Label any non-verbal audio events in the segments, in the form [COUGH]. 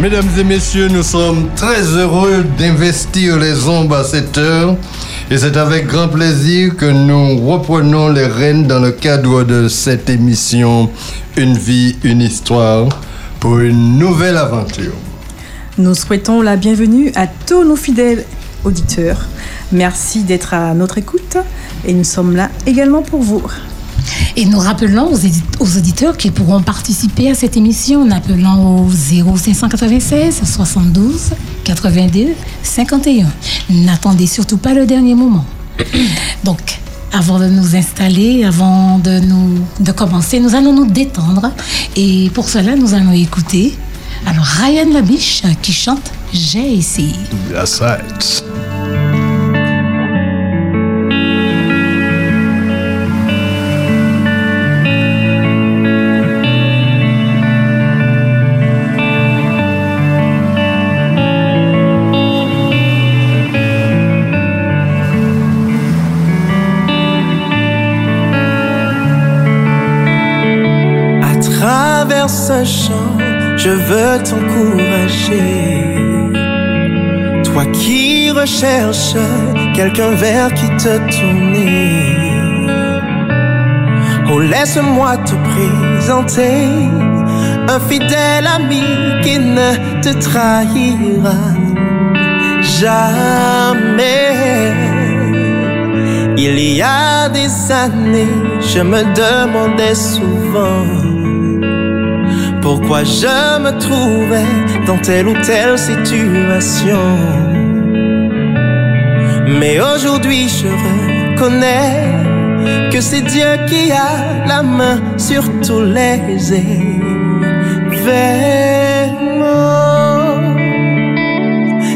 Mesdames et messieurs, nous sommes très heureux d'investir les ombres à cette heure et c'est avec grand plaisir que nous reprenons les rênes dans le cadre de cette émission Une vie, une histoire pour une nouvelle aventure. Nous souhaitons la bienvenue à tous nos fidèles auditeurs. Merci d'être à notre écoute et nous sommes là également pour vous. Et nous rappelons aux, auditeurs qui pourront participer à cette émission en appelant au 0596 72 82 51. N'attendez surtout pas le dernier moment. [CLEARS THROAT] Donc, avant de nous installer, avant de, nous, de commencer, nous allons nous détendre. Et pour cela, nous allons écouter alors Ryan Labiche qui chante J'ai essayé. Je veux t'encourager. Toi qui recherches quelqu'un vers qui te tourner. Oh, laisse-moi te présenter un fidèle ami qui ne te trahira jamais. Il y a des années, je me demandais souvent pourquoi je me trouvais dans telle ou telle situation? Mais aujourd'hui je reconnais que c'est Dieu qui a la main sur tous les événements.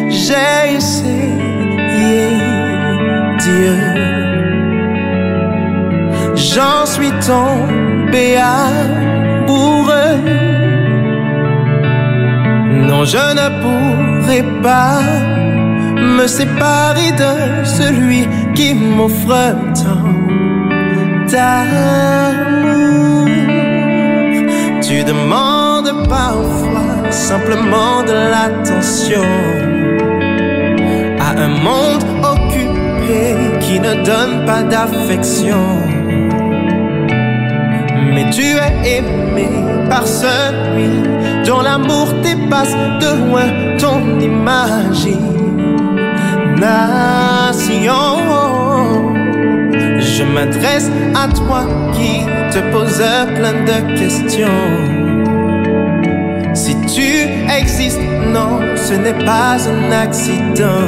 J'ai essayé Dieu. J'en suis tombé amoureux non, je ne pourrai pas me séparer de celui qui m'offre tant d'amour. Tu demandes parfois simplement de l'attention à un monde occupé qui ne donne pas d'affection. Mais tu es aimé par celui dont l'amour dépasse de loin ton imagination. Je m'adresse à toi qui te pose plein de questions. Si tu existes, non, ce n'est pas un accident.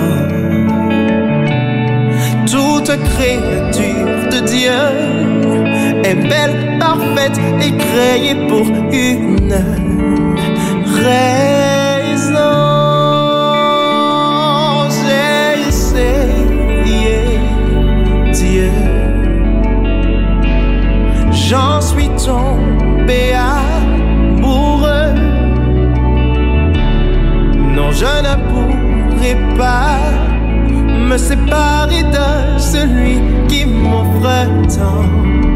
Toute créature de Dieu est belle, parfaite et créée pour une raison. J'ai essayé Dieu. J'en suis tombé amoureux. Non, je ne pourrai pas me séparer de celui qui m'offre tant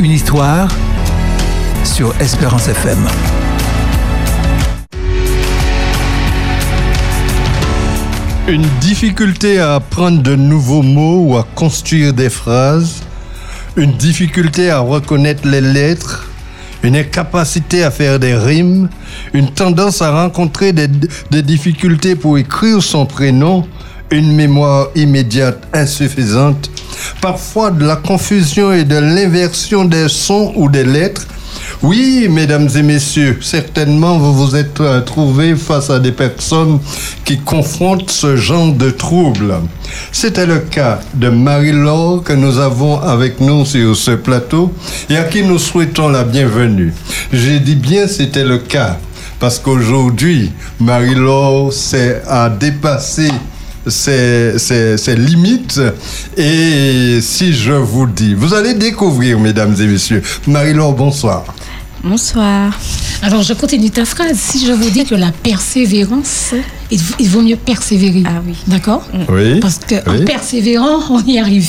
une histoire sur Espérance FM. Une difficulté à apprendre de nouveaux mots ou à construire des phrases, une difficulté à reconnaître les lettres, une incapacité à faire des rimes, une tendance à rencontrer des, difficultés pour écrire son prénom, une mémoire immédiate insuffisante, parfois de la confusion et de l'inversion des sons ou des lettres, oui, mesdames et messieurs, certainement vous vous êtes euh, trouvés face à des personnes qui confrontent ce genre de troubles. C'était le cas de Marie-Laure que nous avons avec nous sur ce plateau et à qui nous souhaitons la bienvenue. J'ai dit bien c'était le cas parce qu'aujourd'hui, Marie-Laure s'est- a dépassé ses, ses- ses limites. Et si je vous dis, vous allez découvrir, mesdames et messieurs. Marie-Laure, bonsoir. Bonsoir. Alors, je continue ta phrase. Si je vous dis que la persévérance, il, il vaut mieux persévérer. Ah oui. D'accord? Oui. Parce qu'en Oui. persévérant, on y arrive.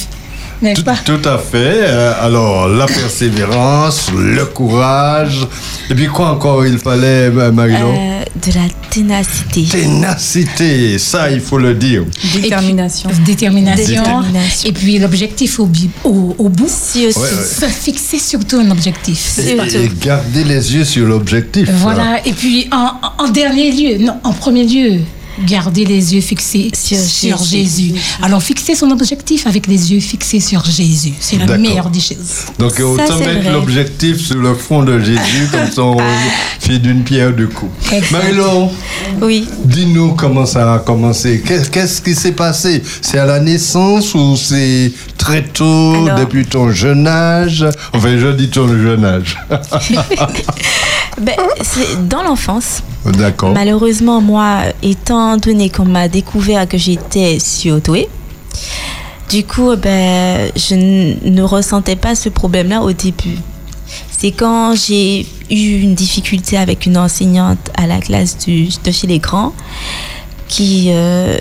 N'est-ce Tout, pas? tout à fait. Euh, Alors, la persévérance, le courage. Et puis, quoi encore il fallait, euh, Marie-Laure? Euh, de la ténacité. Ténacité, ça, il faut le dire. Détermination. Détermination. Détermination. Et puis l'objectif au, bi- au, au bout, Si ouais. se fixer surtout un objectif. Et, garder les yeux sur l'objectif. Voilà. Et puis en, en dernier lieu, non, en premier lieu, garder les yeux fixés Sur sur, Jésus. Jésus. Alors fixer son objectif avec les yeux fixés sur Jésus. C'est la meilleure des choses. Donc autant mettre l'objectif sur le front de Jésus, comme ça on fait d'une pierre deux coups. Marie-Laure, Oui. dis-nous comment ça a commencé. Qu'est- Qu'est-ce qui s'est passé? C'est à la naissance ou c'est très tôt, Alors- depuis ton jeune âge Enfin, je dis ton jeune âge. [LAUGHS] Ben, c'est dans l'enfance. D'accord. Malheureusement, moi, étant donné qu'on m'a découvert que j'étais surdouée, du coup, ben, je ne ressentais pas ce problème-là au début. C'est quand j'ai eu une difficulté avec une enseignante à la classe du- de chez les grands qui... euh,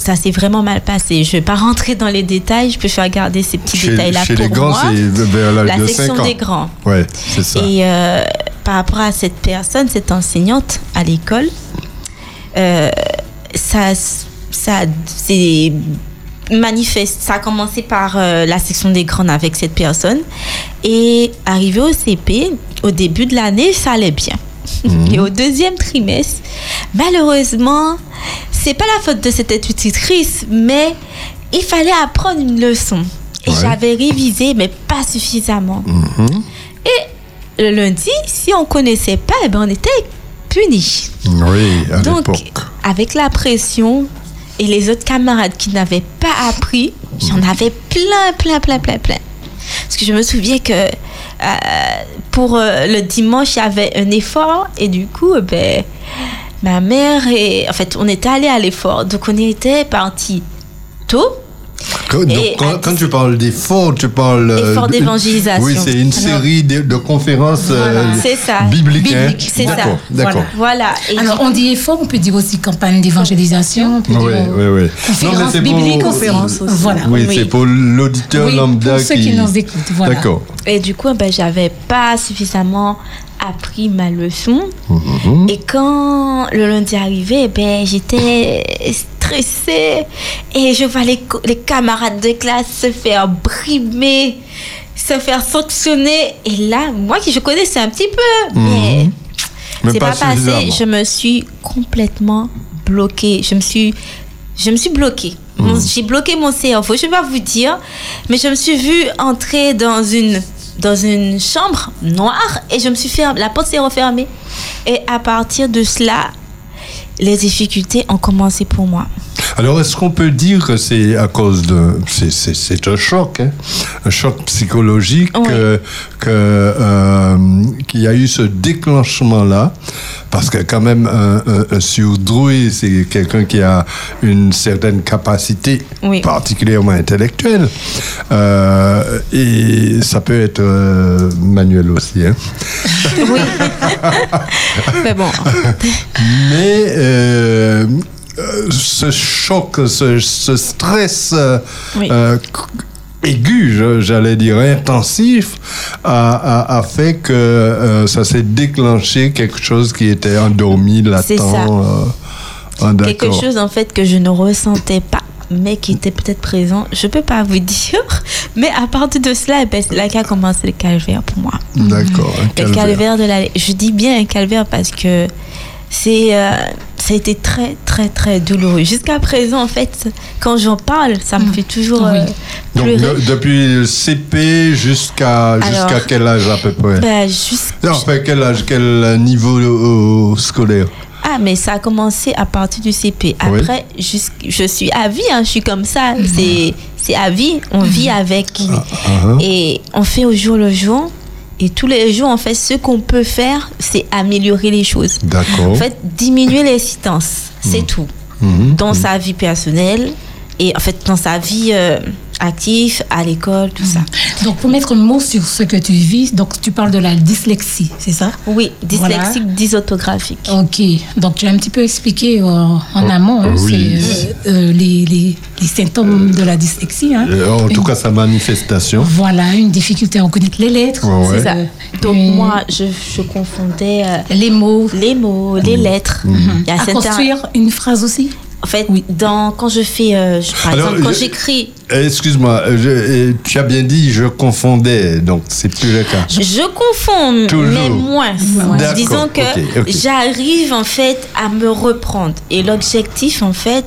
ça s'est vraiment mal passé. Je ne vais pas rentrer dans les détails, je préfère garder ces petits détails-là pour les grands, moi. La de section 5 ans. des grands. Ouais, c'est ça. Et euh, par rapport à cette personne, cette enseignante à l'école, euh, ça, ça c'est manifeste. Ça a commencé par euh, la section des grandes avec cette personne. Et arrivé au CP, au début de l'année, ça allait bien. Et au deuxième trimestre, malheureusement, c'est pas la faute de cette institutrice, mais il fallait apprendre une leçon. Et Ouais. j'avais révisé, mais pas suffisamment. Et le lundi, si on connaissait pas, eh ben on était punis. Oui, à Donc, avec la pression et les autres camarades qui n'avaient pas appris, j'en avais plein, plein, plein, plein, plein. Parce que je me souviens que euh, pour euh, le dimanche, il y avait un effort et du coup, euh, ben, ma mère et en fait, on était allé à l'effort, donc on était parti tôt. Quand, donc, quand, quand tu parles d'effort, tu parles... euh, Effort de- d'évangélisation. Oui, c'est une série de, de conférences euh, C'est ça. bibliques. hein. C'est ça. D'accord, d'accord. Voilà. Alors, on dit effort, on peut dire aussi campagne d'évangélisation, on peut Oui, dire oui, oui. conférence biblique aussi. conférence aussi. Voilà. Oui, Oui. c'est pour l'auditeur Oui, lambda pour ceux qui nous écoutent, voilà. D'accord. Et du coup, ben, j'avais pas suffisamment appris ma leçon. Mhm. Et quand le lundi arrivait, ben, j'étais stressée. Et je vois les, camarades de classe se faire brimer, se faire sanctionner. Et là, moi qui je connaissais un petit peu, mais Mhm. Mais c'est pas pas, passé. Je me suis complètement bloquée. Je me suis, je me suis bloquée. Mhm. J'ai bloqué mon cerveau. Je vais pas vous dire, mais je me suis vue entrer dans une dans une chambre noire et je me suis fermée. La porte s'est refermée. Et à partir de cela, les difficultés ont commencé pour moi. Alors, est-ce qu'on peut dire que c'est à cause de... C'est, un choc, hein un choc psychologique Oui. euh, qu'il y a eu ce déclenchement-là? Parce que quand même, un, un, un surdoué, c'est quelqu'un qui a une certaine capacité, Oui. particulièrement intellectuelle. Euh, et ça peut être euh, manuel aussi. Hein. Oui. [LAUGHS] Mais bon, Mais euh, ce choc, ce, ce stress euh, Oui. euh, aigu, j'allais dire intensif, a, a- a fait que euh, ça s'est déclenché quelque chose qui était endormi, latent. C'est ça. euh, quelque chose en fait que je ne ressentais pas mais qui était peut-être présent, je peux pas vous dire, [LAUGHS] mais à partir de cela, eh ben, c'est là qu'a commencé le calvaire pour moi. D'accord. Le calvaire. calvaire de la... Je dis bien un calvaire parce que c'est... euh, ça a été très, très, très douloureux. Jusqu'à présent, en fait, quand j'en parle, ça me fait toujours Oui. euh, Donc, depuis le CP jusqu'à jusqu'à quel âge à peu près? Ben. Non, Enfin, quel âge, quel niveau euh, scolaire? Ah, mais ça a commencé à partir du CP. Oui. Après, jusqu'- je suis à vie, hein, je suis comme ça. C'est, c'est à vie, on vit avec. Ah, Et on fait au jour le jour. Et tous les jours, en fait, ce qu'on peut faire, c'est améliorer les choses. D'accord. En fait, diminuer l'incidence, c'est tout. Mhm. Dans sa vie personnelle et en fait dans sa vie euh, active, à l'école, tout ça. Donc, pour mettre un mot sur ce que tu vis, donc tu parles de la dyslexie, c'est ça? Oui, Voilà. dyslexique, dysorthographique. Ok, donc tu as un petit peu expliqué euh, en Oh, amont hein, oui. euh, euh, les, les- les symptômes de la dyslexie. hein. Euh, En tout Une- cas, sa manifestation. Voilà, une difficulté à reconnaître les lettres, Ouais, ouais. C'est ça. Donc moi, je, je confondais euh, les mots, les mots, les lettres. Il y a à certains- construire une phrase aussi? En fait, Oui. dans, quand je fais, euh, je- par Alors, exemple, quand je- j'écris, Euh, Excuse-moi, euh, je- euh, tu as bien dit je confondais, donc c'est plus le cas. je confonds, Toujours. mais moins. Disons que j'arrive en fait à me reprendre. Et l'objectif, en fait,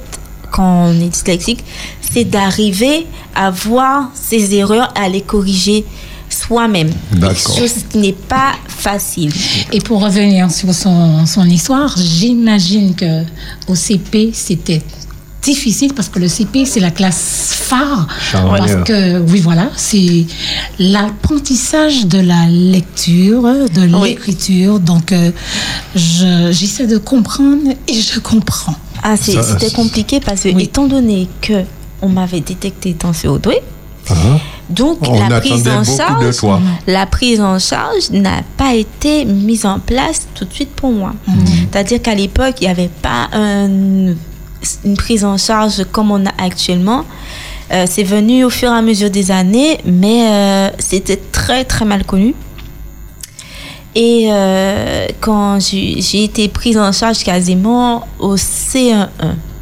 quand on est dyslexique, c'est d'arriver à voir ses erreurs, à les corriger soi-même. Chose qui n'est pas facile. Et pour revenir sur son, son histoire, j'imagine que au CP, c'était difficile parce que le CP, c'est la classe phare. Parce que, oui, voilà, c'est l'apprentissage de la lecture, de Oui. l'écriture. Donc, euh, je- j'essaie de comprendre et je comprends. Ah, c'était compliqué parce que, Oui. étant donné que on m'avait détecté Hein donc On la prise en charge, la prise en charge n'a pas été mise en place tout de suite pour moi. C'est-à-dire qu'à l'époque, il n'y avait pas un- une prise en charge comme on a actuellement. Euh, c'est venu au fur et à mesure des années, mais euh, c'était très très mal connu. Et euh, quand j'ai été prise en charge quasiment au C1,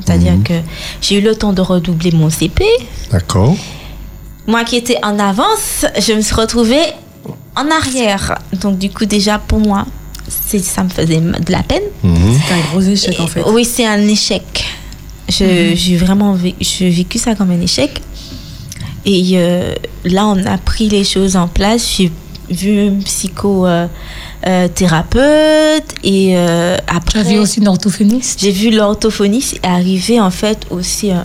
c'est-à-dire que j'ai eu le temps de redoubler mon CP, D'accord. Moi qui étais en avance, je me suis retrouvée en arrière. Donc du coup déjà pour moi, ça me faisait de la peine. Mhm. C'est un gros échec en fait. Oui, c'est un échec. Je- J'ai vraiment vé- j'ai vécu ça comme un échec. Et euh, là, on a pris les choses en place. J'ai vu un psychothérapeute et euh, Tu as après, vu aussi une orthophoniste? j'ai vu l'orthophoniste arriver en fait au C1.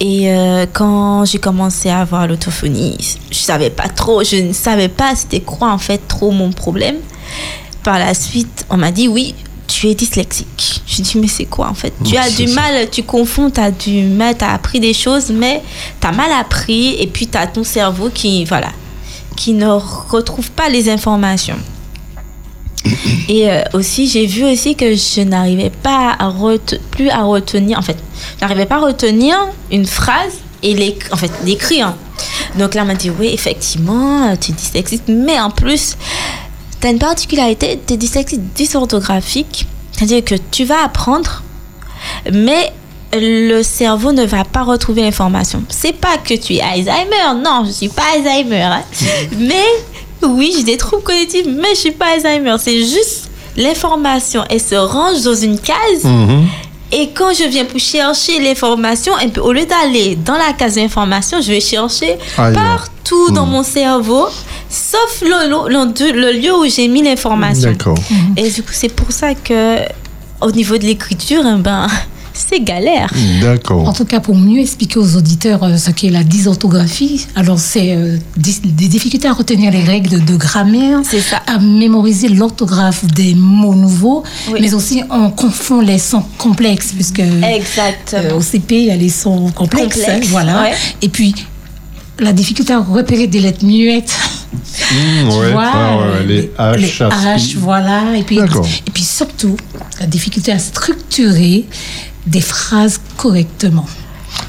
Et euh, quand j'ai commencé à avoir l'orthophonie, je savais pas trop, je ne savais pas c'était quoi en fait trop mon problème. Par la suite, on m'a dit oui, tu es dyslexique. J'ai dit mais c'est quoi en fait? Tu as du ça. mal, tu confonds, tu as du mal, tu as appris des choses, mais tu as mal appris et puis tu as ton cerveau qui, voilà, qui ne retrouve pas les informations. Et euh, aussi, j'ai vu aussi que je n'arrivais pas à plus à retenir, en fait, n'arrivais pas à retenir une phrase et en fait, l'écrire. Donc là, on m'a dit, oui, effectivement, euh, tu es dyslexique, mais en plus, tu as une particularité, tu es dyslexique dysorthographique, c'est-à-dire que tu vas apprendre, mais le cerveau ne va pas retrouver l'information. C'est pas que tu es Alzheimer, non, je suis pas Alzheimer, hein. [LAUGHS] mais oui, j'ai des troubles cognitifs, mais je suis pas Alzheimer. C'est juste l'information, elle se range dans une case. Mhm. Et quand je viens pour chercher l'information, au lieu d'aller dans la case d'information, je vais chercher partout dans mon cerveau, sauf le, le- le- le lieu où j'ai mis l'information. D'accord. Et du coup, c'est pour ça que au niveau de l'écriture, eh ben, c'est galère. En D'accord. tout cas, pour mieux expliquer aux auditeurs euh, ce qu'est la dysorthographie, alors c'est euh, des difficultés à retenir les règles de grammaire, C'est ça. à mémoriser l'orthographe des mots nouveaux, Oui. mais aussi on confond les sons complexes, puisque euh, au CP, il y a les sons complexes, Complexes, hein, voilà. ouais. Et puis, la difficulté à repérer des lettres muettes. Mmh, [LAUGHS] tu ouais, vois, ouais, ouais, euh, les H, les H, H, voilà. Et puis, et puis surtout, la difficulté à structurer des phrases correctement.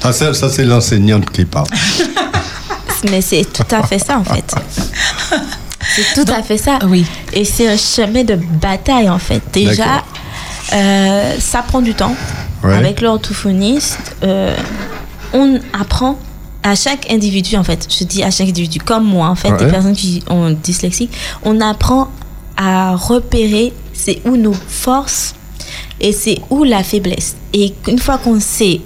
Ah, ça, ça, c'est l'enseignante qui parle. [LAUGHS] Mais c'est tout à fait ça, en fait. C'est tout à fait ça. Oui. Et c'est un chemin de bataille, en fait. Déjà, euh, ça prend du temps. Ouais. Avec l'orthophoniste, euh, on apprend à chaque individu, en fait. Je dis à chaque individu, comme moi, en fait, Ouais. des personnes qui ont dyslexie, on apprend à repérer c'est où nos forces et c'est où la faiblesse? Et une fois qu'on sait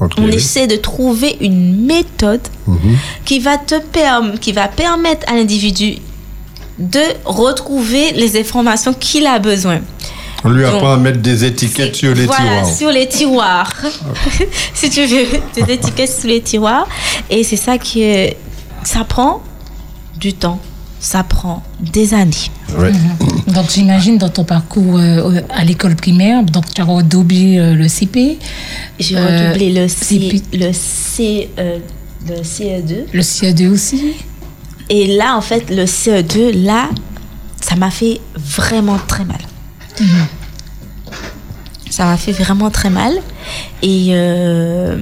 Ok. on essaie de trouver une méthode qui va te perm- qui va permettre à l'individu de retrouver les informations qu'il a besoin. On lui apprend à mettre des étiquettes sur les voilà, tiroirs. sur les tiroirs. [LAUGHS] si tu veux, des étiquettes sur les tiroirs. Et c'est ça qui est- ça prend du temps. Ça prend des années. Ouais. Donc j'imagine dans ton parcours euh, à l'école primaire, donc tu as redoublé euh, le CP, J'ai Euh, redoublé le, c'est C, plus- le, C, euh, le CE2. le CE2 aussi. Et là, en fait, le CE2, là, ça m'a fait vraiment très mal. Ça m'a fait vraiment très mal. Et euh,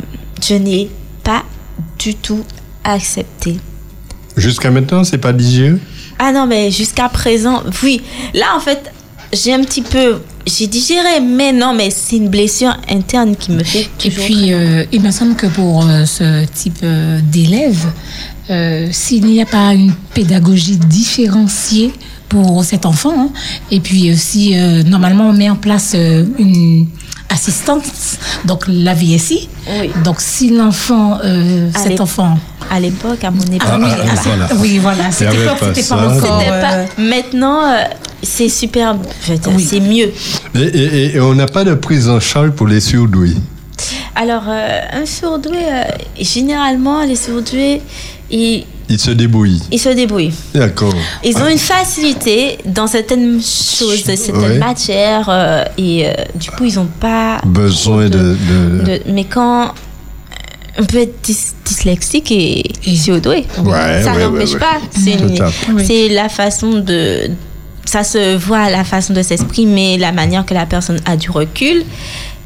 je n'ai pas du tout accepté. Jusqu'à maintenant, c'est pas digéré Ah non, mais jusqu'à présent, oui. Là, en fait, j'ai un petit peu... J'ai digéré, mais non, mais c'est une blessure interne qui me fait Et puis, euh, il me semble que pour euh, ce type euh, d'élèves, euh, s'il n'y a pas une pédagogie différenciée pour cet enfant, hein, et puis aussi, normalement, on met en place une assistance, donc la VSI. Oui. Donc, si l'enfant, euh, cet enfant... À l'époque, à mon époque... Ah, oui, ah, ah, voilà. oui, voilà, c'était pas, encore... Euh, pas... Maintenant, euh, c'est super... je veux dire, Oui. C'est mieux. et, et- et on n'a pas de prise en charge pour les surdoués. Alors, euh, un surdoué, euh, généralement, les surdoués, ils, Ils se débrouillent. ils se débrouillent. D'accord. Ils ont une facilité dans certaines choses, certaines Ouais. matières, euh, et euh, du coup, ils n'ont pas Besoin de. de- de- Mais quand on peut être dys- dyslexique et, Et- surdoué, Ouais, ça ouais, n'empêche ouais, ouais. pas. C'est la façon de. Ça se voit la façon de s'exprimer, la manière que la personne a du recul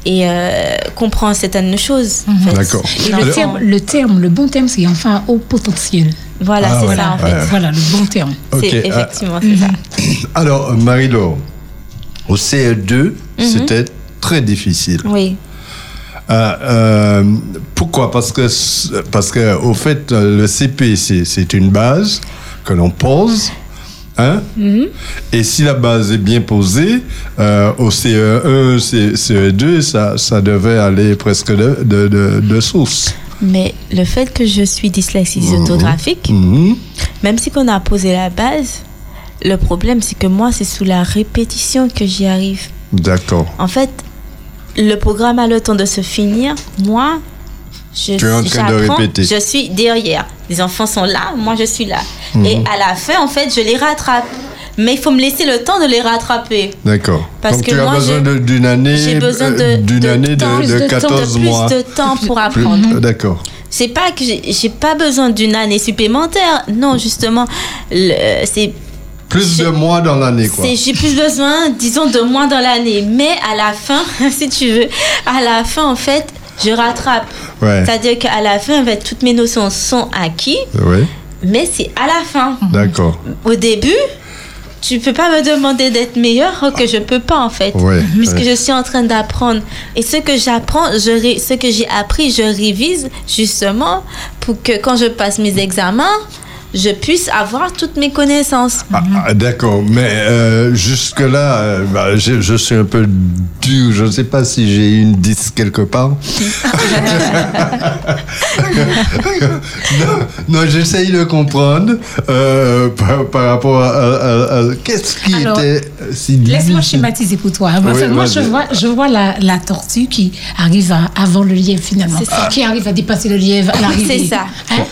et euh, comprend certaines choses. D'accord. Et le terme, le terme, le bon terme, c'est enfin au potentiel. Voilà, Ah, c'est voilà. ça en fait. Ouais. Voilà, le bon terme. Ok, C'est ah, effectivement c'est ça. [COUGHS] Alors, Marie-Laure, au CE2, Mhm. c'était très difficile. Oui. Ah, euh, pourquoi? Parce que, parce que, au fait, euh, le CP, c'est c'est une base que l'on pose. Hein? Mhm. Et si la base est bien posée, euh, au CE1, C- CE2, ça, ça devait aller presque de, de, de, de source. Mais le fait que je suis dyslexique Mhm. orthographique, Mhm. même si qu'on a posé la base, le problème c'est que moi c'est sous la répétition que j'y arrive. D'accord. En fait, le programme a le temps de se finir. Moi, je, Tu es en train de j'apprends, répéter. Je suis derrière. Les enfants sont là, moi je suis là. Mhm. Et à la fin, en fait, je les rattrape. Mais il faut me laisser le temps de les rattraper. D'accord. Parce Donc que tu as moi, besoin j'ai- de- d'une année, J'ai besoin de, euh, d'une de année temps, de, de de temps, 14 de mois. plus de temps pour apprendre. euh, D'accord. C'est pas que j'ai pas besoin d'une année supplémentaire. Non, justement, le- c'est Plus de mois dans l'année, quoi. j'ai plus besoin, disons, de moins dans l'année. Mais à la fin, [LAUGHS] si tu veux, à la fin, en fait, je rattrape. Ouais. C'est-à-dire qu'à la fin, en fait, toutes mes notions sont acquises, Oui, mais c'est à la fin. d'accord. Au début, tu peux pas me demander d'être meilleur que je peux pas, en fait. Ouais, Puisque ouais. je suis en train d'apprendre. Et ce que j'apprends, je ré- ce que j'ai appris, je révise justement pour que quand je passe mes examens, je puisse avoir toutes mes connaissances. Ah, ah, D'accord, mais euh, jusque-là, euh, bah, je, je suis un peu dur. Je ne sais pas si j'ai une 10 quelque part. [LAUGHS] [LAUGHS] non, non, j'essaye de comprendre euh, par, par rapport à, à- à- qu'est-ce qui Alors, était si Laisse-moi schématiser pour toi. Moi, Oui, moi, je vois, je vois la, la tortue qui arrive à, avant le lièvre finalement, qui arrive à dépasser le lièvre à l'arrivée. C'est ça. Hein.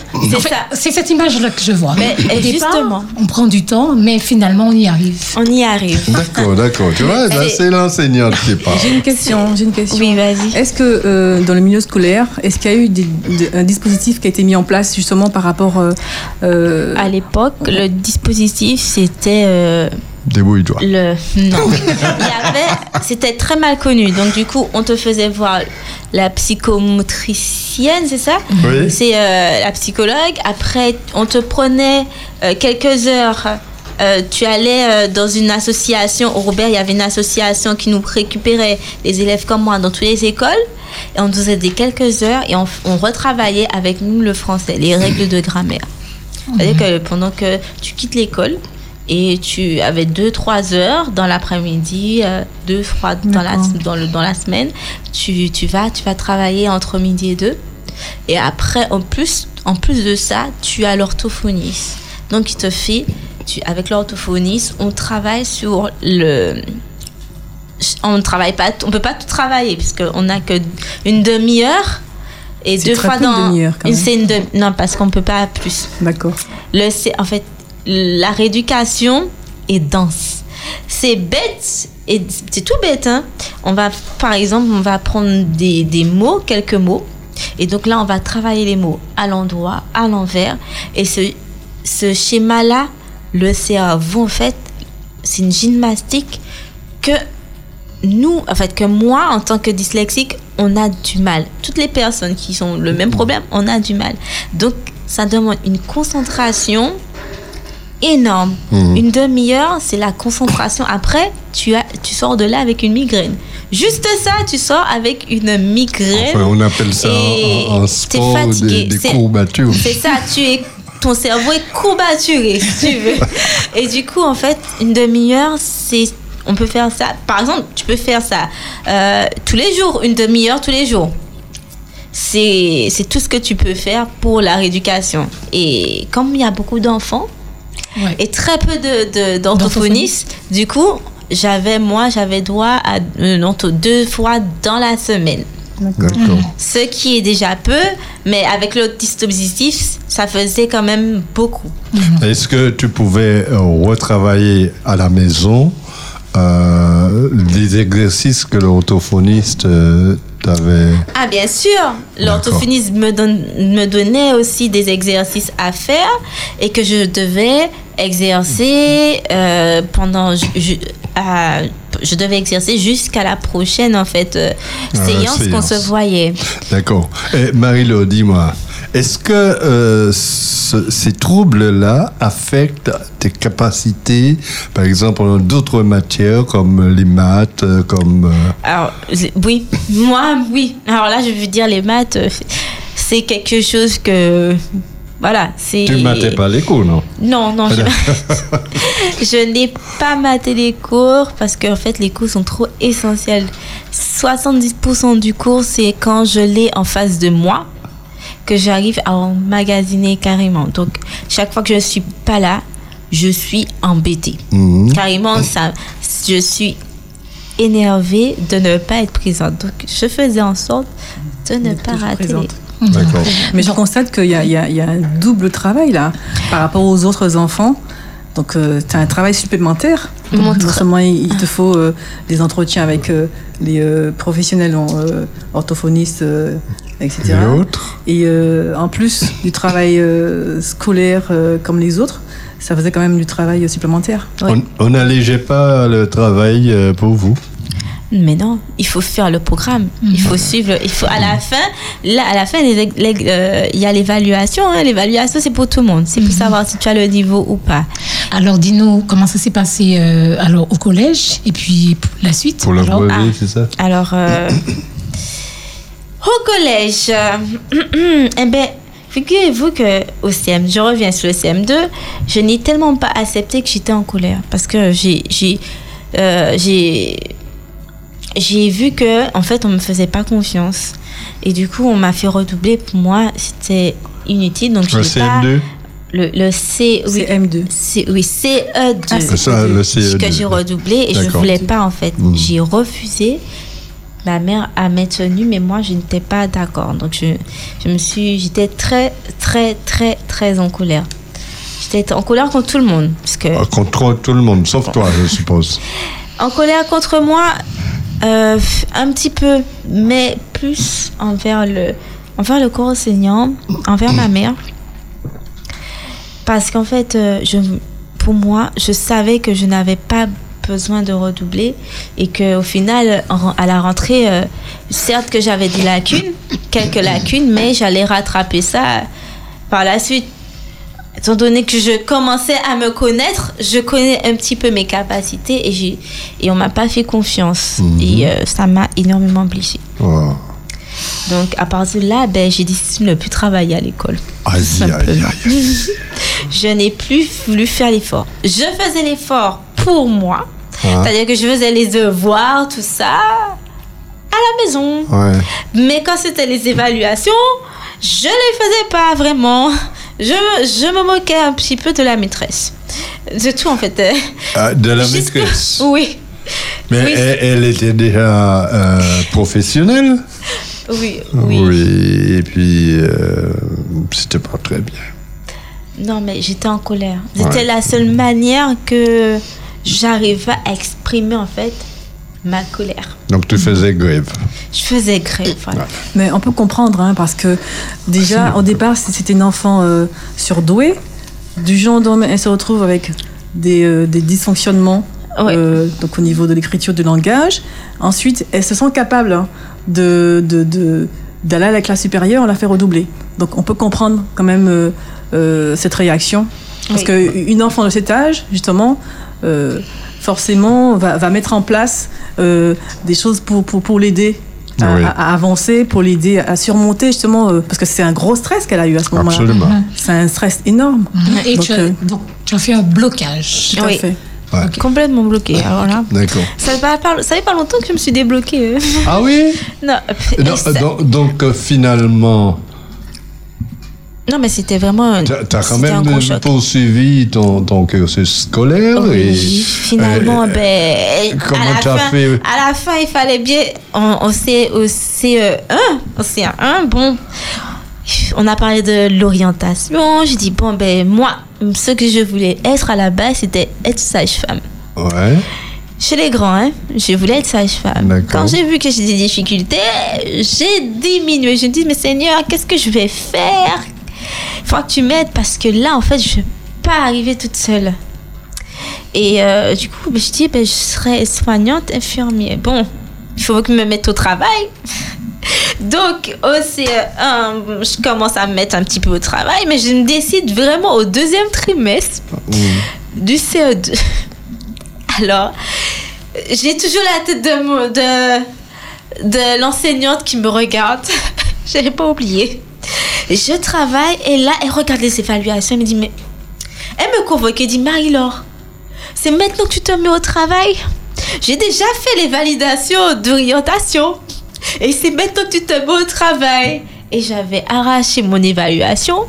C'est cette image-là que je Mais, Au et départ, justement. on prend du temps, mais finalement on y arrive. On y arrive. D'accord, d'accord. Tu vois, là, c'est l'enseignante qui parle. J'ai une question. J'ai une question. Oui, vas-y. Est-ce que euh, dans le milieu scolaire, est-ce qu'il y a eu des- de- un dispositif qui a été mis en place justement par rapport euh, euh, À l'époque, le dispositif, c'était euh, Débrouille-toi. le. Non. [LAUGHS] Il y avait. C'était très mal connu. Donc, du coup, on te faisait voir la psychomotricienne, c'est ça Oui. C'est euh, la psychologue. Après, on te prenait euh, quelques heures. Euh, tu allais dans une association. Au Robert, il y avait une association qui nous récupérait les élèves comme moi dans toutes les écoles. Et on nous faisait des quelques heures et on, on retravaillait avec nous le français, les règles de grammaire. C'est-à-dire que pendant que tu quittes l'école et tu avais deux, trois heures dans l'après-midi, euh, deux, trois dans la, dans, le, dans la semaine, tu, tu, vas, tu vas travailler entre midi et deux. Et après, en plus, en plus de ça, tu as l'orthophoniste. Donc, il te fait, tu, avec l'orthophoniste, on travaille sur le. On ne travaille pas, on peut pas tout travailler puisqu'on n'a que une demi-heure et deux fois une dans. demi-heure, quand une- même. C'est une demi- non parce qu'on peut pas plus. D'accord. Le, c'est- en fait, la rééducation est dense. C'est bête, et c'est tout bête. Hein? On va, par exemple, on va prendre des, des mots, quelques mots, et donc là, on va travailler les mots à l'endroit, à l'envers, et ce, ce schéma-là, le cerveau, en fait, c'est une gymnastique que nous, en fait, que moi, en tant que dyslexique, on a du mal. Toutes les personnes qui ont le même problème, on a du mal. Donc, ça demande une concentration énorme. Une demi-heure, c'est la concentration. Après, tu, as, tu sors de là avec une migraine. Juste ça, tu sors avec une migraine. Enfin, on appelle ça et en t'es sport des, fatigué. des C'est- courbatures. C'est ça, tu es, ton cerveau est courbaturé, [LAUGHS] si tu veux. Et du coup, en fait, une demi-heure, c'est, on peut faire ça. Par exemple, tu peux faire ça euh, tous les jours, une demi-heure tous les jours. C'est tout ce que tu peux faire pour la rééducation. Et comme il y a beaucoup d'enfants Ouais. et très peu de, de- d'orthophonistes, du coup, j'avais, moi, j'avais droit à une ortho deux fois dans la semaine. D'accord. Ce qui est déjà peu, mais avec le dispositif, ça faisait quand même beaucoup. Est-ce que tu pouvais euh, retravailler à la maison euh, des exercices que l'orthophoniste euh, Ah, bien sûr, l'orthophoniste me, me donnait aussi des exercices à faire et que je devais exercer euh, pendant. Je, je- à- je devais exercer jusqu'à la prochaine, en fait, euh, Ah, séance qu'on se voyait. D'accord. Marie-Lo, dis-moi, est-ce que euh, ce- ces troubles-là affectent tes capacités, par exemple, dans d'autres matières comme les maths, euh, comme... euh, Alors, oui, moi, oui. Alors là, je veux dire, les maths, c'est quelque chose que. Voilà, c'est. tu matais pas les cours, non? Non, non, je, [LAUGHS] [LAUGHS] je n'ai pas maté les cours parce qu'en fait, les cours sont trop essentiels. 70% du cours, c'est quand je l'ai en face de moi que j'arrive à emmagasiner carrément. Donc, chaque fois que je suis pas là, je suis embêtée. Mhm. Carrément, ça, je suis énervée de ne pas être présente. Donc, je faisais en sorte de ne pas rater. présente. D'accord. Mais je constate qu'il y a un double travail là par rapport aux autres enfants. Donc, tu as un travail supplémentaire. Donc, non seulement il, te faut euh, des entretiens avec euh, les euh, professionnels en, euh, orthophonistes, euh, etc. Et Et euh, en plus du travail euh, scolaire euh, comme les autres, ça faisait quand même du travail supplémentaire. Ouais. On on n'allégeait pas le travail euh, pour vous Mais non, il faut faire le programme. Il faut suivre. Il faut à la fin, là, à la fin, euh, il y a l'évaluation. hein. L'évaluation, c'est pour tout le monde. C'est pour savoir si tu as le niveau ou pas. Alors, dis-nous comment ça s'est passé euh, alors, au collège et puis pour la suite. Pour le alors, ah. c'est ça Alors, euh, au collège, euh, [CLEARS THROAT] eh ben, figurez-vous que au CM, je reviens sur le CM2, je n'ai tellement pas accepté que j'étais en colère parce que j'ai, j'ai, euh, j'ai, vu que en fait, on me faisait pas confiance et du coup, on m'a fait redoubler. Pour moi, c'était inutile, donc je Le n'ai pas CM2 le, le C, oui, C'est M2. c'est oui, CE2 Ah, c'est Ça, le CE2. que j'ai redoublé et je D'accord. voulais pas en fait. Mhm. J'ai refusé. Ma mère a maintenu, mais moi je n'étais pas d'accord. Donc je, je me suis, j'étais très très très très en colère. J'étais en colère contre tout le monde, parce que Ah, Contre tout le monde, sauf toi, je suppose. en colère contre moi, euh, un petit peu, mais plus envers le, envers le corps enseignant, envers ma mère. Parce qu'en fait, euh, je, pour moi, je savais que je n'avais pas besoin de redoubler et qu'au final, à la rentrée, euh, certes que j'avais des lacunes, quelques lacunes, mais j'allais rattraper ça par la suite. Étant donné que je commençais à me connaître, je connais un petit peu mes capacités et, j'ai, et on m'a pas fait confiance. Et euh, ça m'a énormément blessée. Oh. Donc à partir de là, ben, j'ai décidé de ne plus travailler à l'école. Aïe, aïe, aïe. [LAUGHS] Je n'ai plus voulu faire l'effort. Je faisais l'effort pour moi. Ah. C'est-à-dire que je faisais les devoirs, tout ça, à la maison. Ouais. Mais quand c'était les évaluations, je les faisais pas vraiment. Je, je me moquais un petit peu de la maîtresse. De tout en fait. Ah, de la maîtresse. [LAUGHS] Oui, Mais oui. elle, elle était déjà euh, professionnelle oui, oui. et puis euh, c'était pas très bien. Non, mais j'étais en colère. C'était la seule manière que j'arrivais à exprimer en fait ma colère. Donc tu faisais grève. Je faisais grève. voilà. Mais on peut comprendre, hein, parce que déjà, au départ, si c'était une enfant euh, surdouée. Du jour au lendemain, elle se retrouve avec des, euh, des dysfonctionnements Ouais. euh, donc au niveau de l'écriture du langage. Ensuite, elle se sent capable hein, de, de, de- d'aller à la classe supérieure, on la fait redoubler. Donc on peut comprendre quand même euh, euh, cette réaction. Parce Oui. qu'une enfant de cet âge, justement, euh, forcément, va, va mettre en place euh, des choses pour, pour, pour l'aider à, Oui. à- à avancer, pour l'aider à surmonter, justement, euh, parce que c'est un gros stress qu'elle a eu à ce moment-là. Absolument. C'est un stress énorme. Et Donc, tu, as, euh, donc, tu as fait un blocage. Tout à Oui. Complètement bloquée. Alors là, D'accord. ça fait pas, ça fait pas longtemps que je me suis débloquée. euh. Ah oui [LAUGHS] non, Non, et ça- donc, donc, finalement, non, mais c'était vraiment. un- tu as quand un même poursuivi ton, ton cursus scolaire. Oui, et, finalement, euh, ben, comment la t'as fin, fait? à la fin, il fallait bien. On, on sait au CE1, au CE1, bon, on a parlé de l'orientation. Je dis, bon, ben, moi, ce que je voulais être à la base, c'était être sage-femme. Ouais. Chez les grands, hein, je voulais être sage-femme. Quand j'ai vu que j'ai des difficultés, j'ai diminué. Je me dis, mais Seigneur, qu'est-ce que je vais faire? Faut que tu m'aides parce que là, en fait, je ne vais pas arriver toute seule. Et euh, du coup, je dis, ben, je serai soignante, infirmière. Bon, il faut que je me mette au travail. [LAUGHS] Donc, au CE1, je commence à me mettre un petit peu au travail, mais je me décide vraiment au deuxième trimestre du CE2. [LAUGHS] Alors, j'ai toujours la tête de, de, de l'enseignante qui me regarde. [LAUGHS] Je n'ai pas oublié. Je travaille et là, elle regarde les évaluations. Elle me dit, mais... Elle me convoque et dit, Marie-Laure, c'est maintenant que tu te mets au travail. J'ai déjà fait les validations d'orientation. Et c'est maintenant que tu te mets au travail. Et j'avais arraché mon évaluation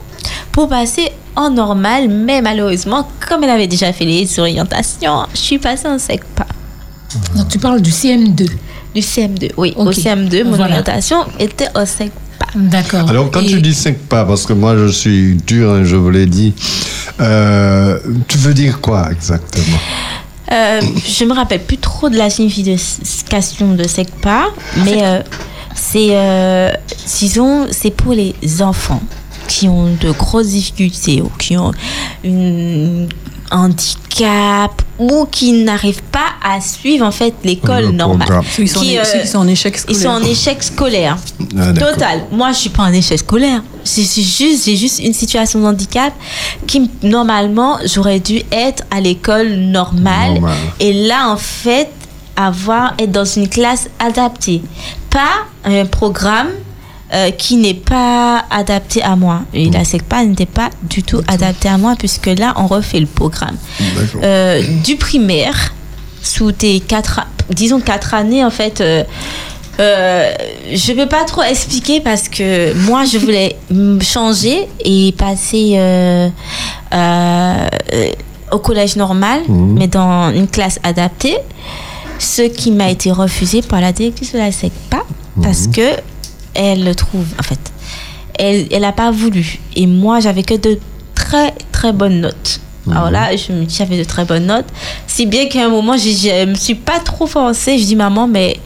pour passer en normal, mais malheureusement, comme elle avait déjà fait les orientations, je suis passée en SECPA. Donc tu parles du CM2. Du CM2, oui. Au Ok. CM2, mon Voilà. orientation était au D'accord. Alors, quand Et- tu dis cinq pas, parce que moi je suis dur, hein, je vous l'ai dit, euh, tu veux dire quoi exactement? Euh, je me rappelle plus trop de la signification de SECPA, mais euh, c'est, euh, disons, c'est pour les enfants qui ont de grosses difficultés ou qui ont une handicap ou qui n'arrivent pas à suivre en fait l'école Le normale. qui sont, Qui, en, euh, qui sont en échec Ils scolaire. sont en échec scolaire. Ah. Total. Moi, je suis pas en échec scolaire. C'est c'est juste, j'ai juste une situation de handicap qui, normalement, j'aurais dû être à l'école normale. Normal. Et là, en fait, avoir, être dans une classe adaptée. Pas un programme euh, qui n'est pas adapté à moi. Et la SECPA n'était pas du tout adapté à moi, puisque là, on refait le programme. Euh, du primaire, sous tes quatre, disons quatre années, en fait, euh, je ne peux pas trop expliquer parce que moi, je voulais changer et passer au collège normal, mais dans une classe adaptée, ce qui m'a été refusé par la directrice de la SECPA parce que elle le trouve, en fait, elle n'a pas voulu. Et moi, j'avais que de très, très bonnes notes. Alors là, je me dis, j'avais de très bonnes notes. Si bien qu'à un moment, je me suis pas trop forcée. Je dis, maman, mais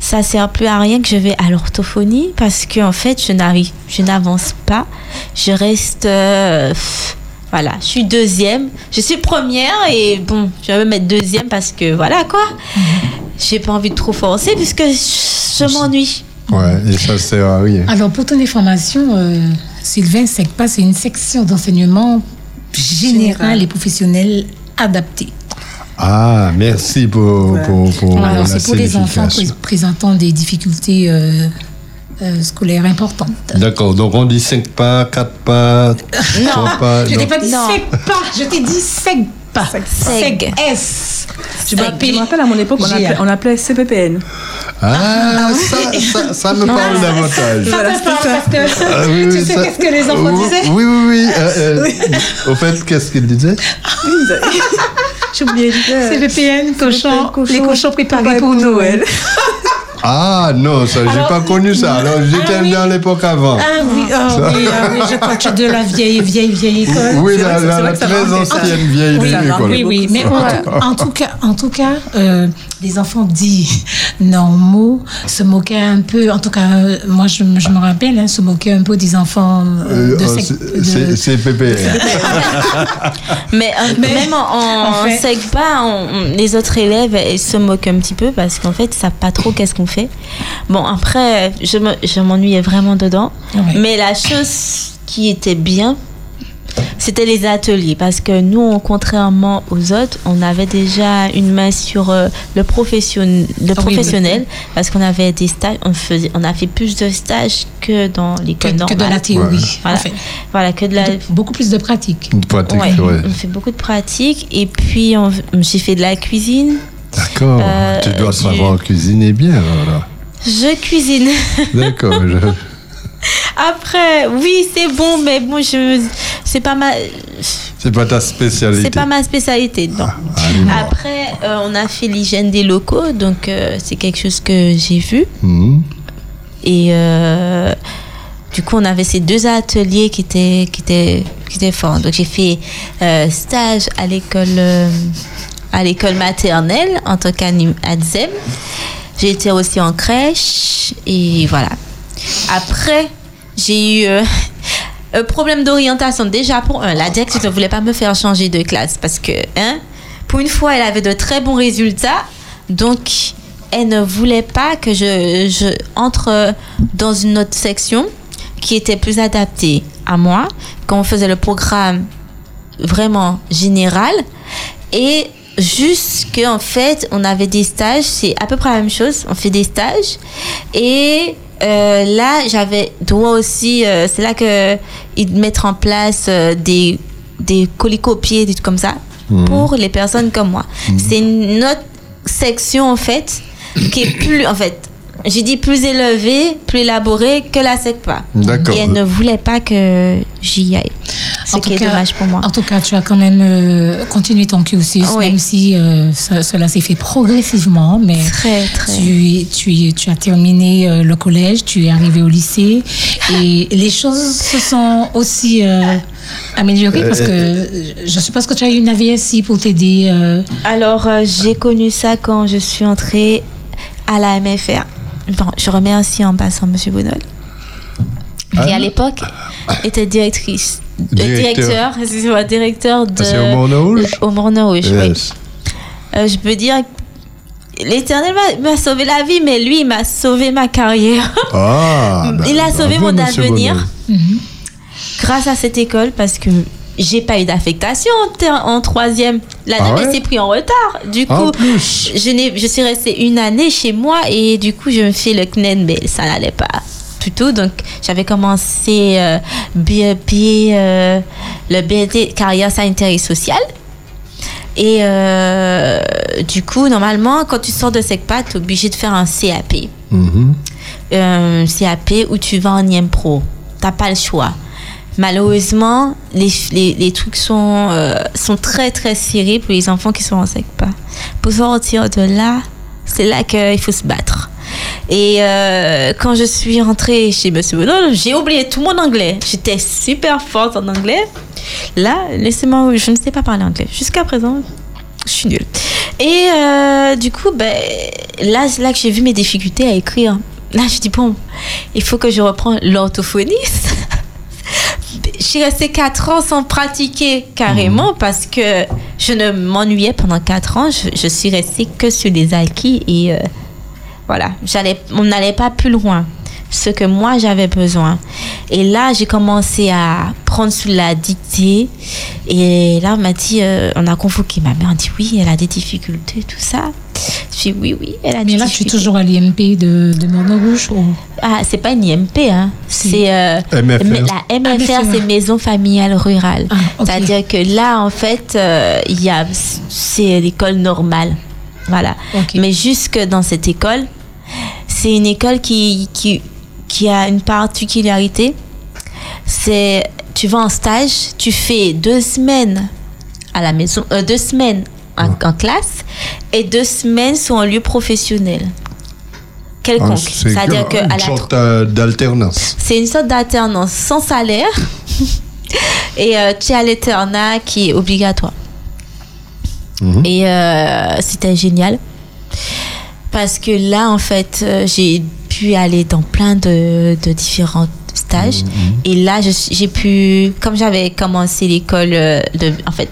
ça sert plus à rien que je vais à l'orthophonie parce que en fait, je n'arrive, je n'avance pas. Je reste, euh, voilà, je suis deuxième. Je suis première et bon, je vais me mettre deuxième parce que voilà quoi. J'ai pas envie de trop forcer puisque je, je m'ennuie. Ouais, et ça sert à rien. Alors, pour ton information, euh, Sylvain SECPA, c'est une section d'enseignement général Général. et professionnel adapté. Ah, merci pour, Ouais. pour, pour Alors, la c'est pour les enfants pré- présentant des difficultés euh, euh, scolaires importantes. D'accord, donc on dit cinq pas, quatre pas, trois pas. Je non. t'ai pas dit Non. SECPA, je t'ai dit SECPA. Seg. S. Je me rappelle- je me rappelle à mon époque, on appelait, on appelait CPPN. Ah, ça, ça, ça me parle davantage. Ça te parle parce que Ah, oui, oui, tu sais ça- qu'est-ce que les enfants oui, disaient? Oui, oui, oui. euh, euh, Au fait, qu'est-ce qu'ils disaient? [LAUGHS] J'ai oublié. CVPN, cochon, cochon, les cochons préparés pour Noël. [LAUGHS] Ah non, ça, j'ai pas connu ça. Alors j'étais ah oui. dans l'époque avant. Ah oui, ah oui, ah oui, je crois que tu es de la vieille, vieille, vieille école. Oui, la, la- très ancienne vieille Oui, vieille école. Oui, oui, mais en, tout- en tout cas, en tout cas, euh, des enfants dits normaux se moquaient un peu. En tout cas, euh, moi, je, me- je me rappelle, hein, se moquaient un peu des enfants euh, Euh, de, oh, c'est- de-. [LAUGHS] Mais, euh, même en, en, en fait- SECPA, on- on- les autres élèves ils se moquent un petit peu parce qu'en fait, ils savent pas trop qu'est-ce qu'on fait. Bon, après, je me- je m'ennuyais vraiment dedans. Ouais. Mais la chose qui était bien, c'était les ateliers. Parce que nous, on- contrairement aux autres, on avait déjà une main sur euh, le, profession, le professionnel. Parce qu'on avait des stages, on, faisait, on a fait plus de stages que dans que, l'école que normale. de la théorie. Voilà. que de la, Beaucoup plus de pratique. Une pratique, Ouais, ouais. on fait beaucoup de pratique et puis j'ai fait de la cuisine. D'accord. Euh, tu dois du- savoir cuisiner bien, voilà. Je cuisine. D'accord. je- [LAUGHS] Après, oui, c'est bon, mais bon, je c'est pas ma C'est pas ta spécialité. c'est pas ma spécialité. Non. Allez, Après, euh, on a fait l'hygiène des locaux, donc euh, c'est quelque chose que j'ai vu Mhm. et euh, du coup, on avait ces deux ateliers qui étaient qui étaient qui étaient forts. Donc j'ai fait stage à l'école à l'école maternelle en tant qu'ADSEM. J'ai été aussi en crèche et voilà. Après, j'ai eu euh, un problème d'orientation. Déjà, pour un, la directrice ne voulait pas me faire changer de classe parce que, hein, pour une fois, elle avait de très bons résultats. Donc, elle ne voulait pas que je, je entre dans une autre section qui était plus adaptée à moi, quand on faisait le programme vraiment général. Et juste qu'en fait, on avait des stages, c'est à peu près la même chose, on fait des stages. Et euh, là, j'avais droit aussi, euh, c'est là que ils mettent en place euh, des, des colis-copiers, des trucs comme ça, pour les personnes comme moi. C'est une autre section, en fait, qui est plus, en fait, j'ai dit plus élevée, plus élaborée que la SECPA. D'accord. Et elle ne voulait pas que j'y aille. Ce En qui tout est cas- dommage pour moi. En tout cas, tu as quand même euh, continué ton cursus, Oui. même si euh, cela s'est fait progressivement, mais Très, très. tu, tu, tu as terminé euh, le collège, tu es arrivé au lycée, et les choses se sont aussi euh, améliorées parce que je suppose que tu as eu une AVSI pour t'aider. euh, Alors, euh, j'ai connu ça quand je suis entrée à la MFR. Bon, je remercie en passant M. Bounol, qui Ah. à l'époque était directrice, euh, Directeur. directeur, [LAUGHS] directeur de. Ah, c'est au Morne Rouge Au Morne Rouge, oui. Yes. Euh, je peux dire que l'éternel m'a- sauvé la vie, mais lui, il m'a sauvé ma carrière. Ah, [LAUGHS] bah, il a sauvé mon avenir grâce à cette école parce que j'ai pas eu d'affectation en, troisième. L'année Ah ouais elle s'est pris en retard. Du Ah, coup, en plus. je, suis restée une année chez moi et du coup, je me fais le CNEN, mais ça n'allait pas du tout. Donc, j'avais commencé euh, BEP, euh, le BET carrière sanitaire et sociale. Et euh, du coup, normalement, quand tu sors de SECPA, tu es obligé de faire un CAP. Mhm. Un CAP où tu vas en IMPRO. T'as pas le choix. Malheureusement, les, les, trucs sont, euh, sont très très serrés pour les enfants qui sont en SECPA. Pour sortir de là, c'est là qu'il faut se battre. Et euh, quand je suis rentrée chez Monsieur Boulot, j'ai oublié tout mon anglais. J'étais super forte en anglais. Là, laissez-moi, je ne sais pas parler anglais. Jusqu'à présent, je suis nulle. Et euh, du coup, ben, là, c'est là que j'ai vu mes difficultés à écrire. Là, je dis, bon, il faut que je reprenne l'orthophonie. Je suis restée 4 ans sans pratiquer carrément parce que je ne m'ennuyais pendant 4 ans. Je, je suis restée que sur les acquis et euh, voilà, j'allais, on n'allait pas plus loin. Ce que moi j'avais besoin. Et là, j'ai commencé à prendre sous la dictée. Et là, on m'a dit, euh, on a convoqué ma mère. On dit oui, elle a des difficultés, tout ça. Je dis oui, oui, elle a des Mais là, tu es toujours à l'IMP de, de Morne Rouge ou... Ah, c'est pas une IMP, hein. Si. C'est euh, la MFR, Ah, c'est Maison Familiale Rurale. Ah. C'est-à-dire que là, en fait, euh, il y a, c'est l'école normale. Voilà. Ok. Mais jusque dans cette école, c'est une école qui, qui, qui a une particularité. C'est, tu vas en stage, tu fais deux semaines à la maison, euh, deux semaines en, en classe et deux semaines sur un lieu professionnel. quelconque. Ah, c'est C'est-à-dire que une sorte euh, d'alternance. c'est une sorte d'alternance sans salaire. [LAUGHS] Et euh, tu as l'internat qui est obligatoire. Mhm. Et euh, c'était génial. Parce que là, en fait, j'ai pu aller dans plein de, de différents stages. Et là, je suis- j'ai pu, comme j'avais commencé l'école de. En fait,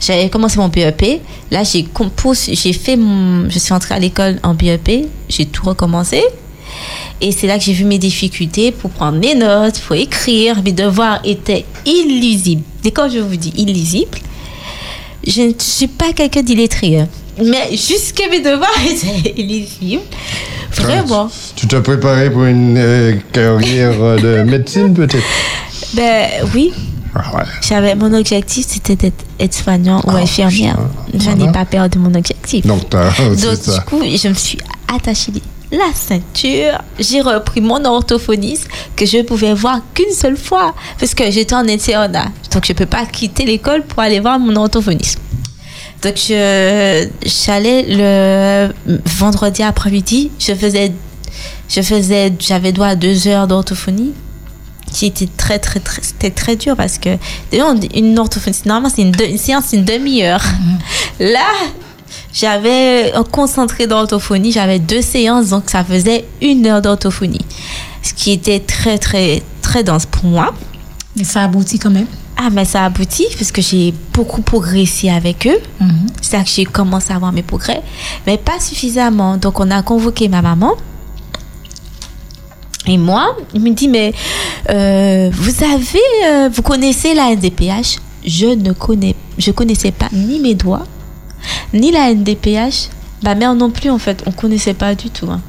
j'avais commencé mon BEP. Là, j'ai compos- j'ai fait mon. Je suis entrée à l'école en BEP. J'ai tout recommencé. Et c'est là que j'ai vu mes difficultés pour prendre mes notes, pour écrire. Mes devoirs étaient illisibles. Et quand je vous dis illisibles, je ne suis pas quelqu'un d'illettré. hein. Mais jusque mes devoirs [LAUGHS] étaient illisibles. Vraiment. Tu t'es préparé pour une euh, carrière euh, de médecine peut-être? Ben oui, Ah ouais. j'avais mon objectif, c'était d'être aide-soignant ou Ah, infirmière. putain. Je n'ai pas perdu mon objectif. Donc, [LAUGHS] du coup, je me suis attachée la ceinture. J'ai repris mon orthophoniste que je pouvais voir qu'une seule fois parce que j'étais en internat. Donc, je ne peux pas quitter l'école pour aller voir mon orthophoniste. Donc, j'allais le vendredi après-midi. Je faisais, je faisais, j'avais droit à deux heures d'orthophonie qui était très très très c'était très dur parce que une orthophonie normalement c'est une, séance c'est une demi-heure là j'avais un concentré d'orthophonie j'avais deux séances donc ça faisait une heure d'orthophonie ce qui était très très très dense pour moi Mais ça aboutit quand même. ah mais ça aboutit parce que j'ai beaucoup progressé avec eux Mhm. c'est là que j'ai commencé à voir mes progrès, mais pas suffisamment. Donc, on a convoqué ma maman. Et moi, il me dit, mais euh, vous avez, euh, vous connaissez la NDPH Je ne connais, je connaissais pas ni mes doigts, ni la NDPH. Ma mère non plus, en fait, on connaissait pas du tout. hein.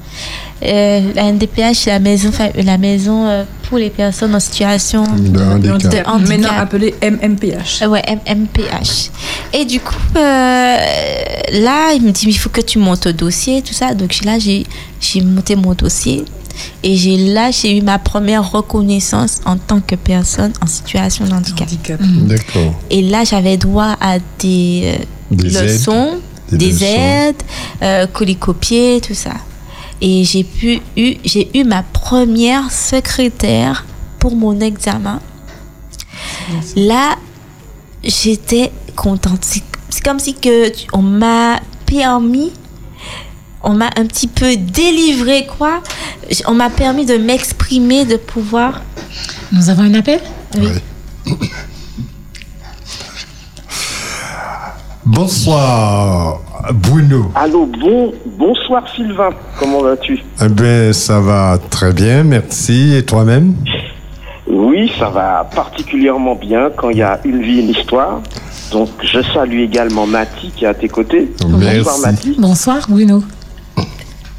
Euh, la NDPH, c'est la maison, la maison pour les personnes en situation De handicap. Maintenant appelé MMPH. euh, Ouais, M- MPH. Et du coup, euh, là, il me dit, il faut que tu montes au dossier, tout ça. Donc là, j'ai monté mon dossier. Et j'ai là, j'ai eu ma première reconnaissance en tant que personne en situation de handicap. Handicap. D'accord. Et là, j'avais droit à des, euh, Des aides. leçons, Des aides, euh, coller-copier, tout ça. Et j'ai pu eu, j'ai eu ma première secrétaire pour mon examen. Là, j'étais contente. C'est comme si que on m'a permis, on m'a un petit peu délivré quoi. On m'a permis de m'exprimer, de pouvoir. Nous avons un appel? Oui. Bonsoir, Bruno. Allô, bon, bonsoir Sylvain, comment vas-tu? Eh bien, ça va très bien, merci. Et toi-même? Oui, ça va particulièrement bien quand il y a une vie, une histoire. Donc je salue également Mati qui est à tes côtés. Bonsoir. Mati, Bonsoir, Bruno.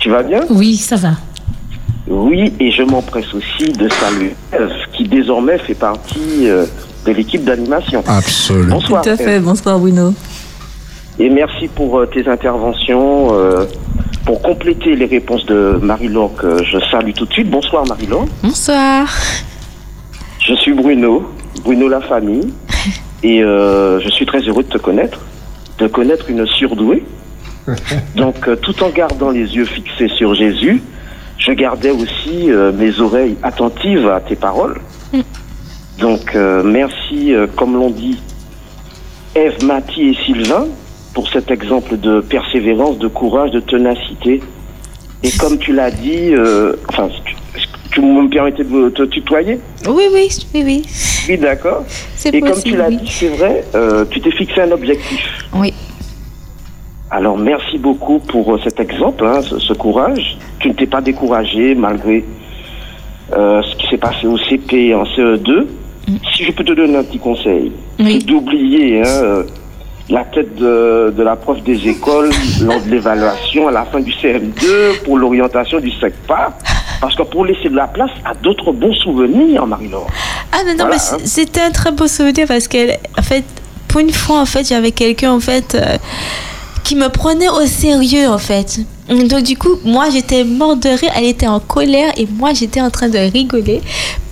Tu vas bien Oui, ça va. Oui, et je m'empresse aussi de saluer Eve qui désormais fait partie euh, de l'équipe d'animation. Absolument. Bonsoir. Tout à fait. Bonsoir, Bruno. Et merci pour euh, tes interventions. euh, pour compléter les réponses de Marie-Laure que je salue tout de suite. Bonsoir Marie-Laure. Bonsoir. Je suis Bruno, Bruno la famille, [LAUGHS] et je suis très heureux de te connaître, de connaître une surdouée. [LAUGHS] Donc, euh, tout en gardant les yeux fixés sur Jésus, je gardais aussi euh, mes oreilles attentives à tes paroles. Donc, euh, merci, comme l'ont dit Eve, Mathie et Sylvain, pour cet exemple de persévérance, de courage, de ténacité. Et comme tu l'as dit, enfin, tu, me permettais de te tutoyer? Oui, oui, oui, oui. oui, d'accord. Et possible. comme tu l'as oui. dit, c'est vrai, euh, tu t'es fixé un objectif. Oui. Alors merci beaucoup pour euh, cet exemple, hein, ce, ce courage. Tu ne t'es pas découragé malgré euh, ce qui s'est passé au CP et en CE2. Si je peux te donner un petit conseil, Mm. Oui. c'est d'oublier hein, euh, la tête de, de la prof des écoles [LAUGHS] lors de l'évaluation à la fin du CM2 pour l'orientation du SECPA. Parce que pour laisser de la place à d'autres bons souvenirs, Marie-Laure. Ah non, non, Voilà, mais hein. c'était un très beau souvenir parce que, en fait, pour une fois, en fait, j'avais quelqu'un, en fait, euh, qui me prenait au sérieux, en fait. Donc, du coup, moi, j'étais morte de rire, elle était en colère et moi, j'étais en train de rigoler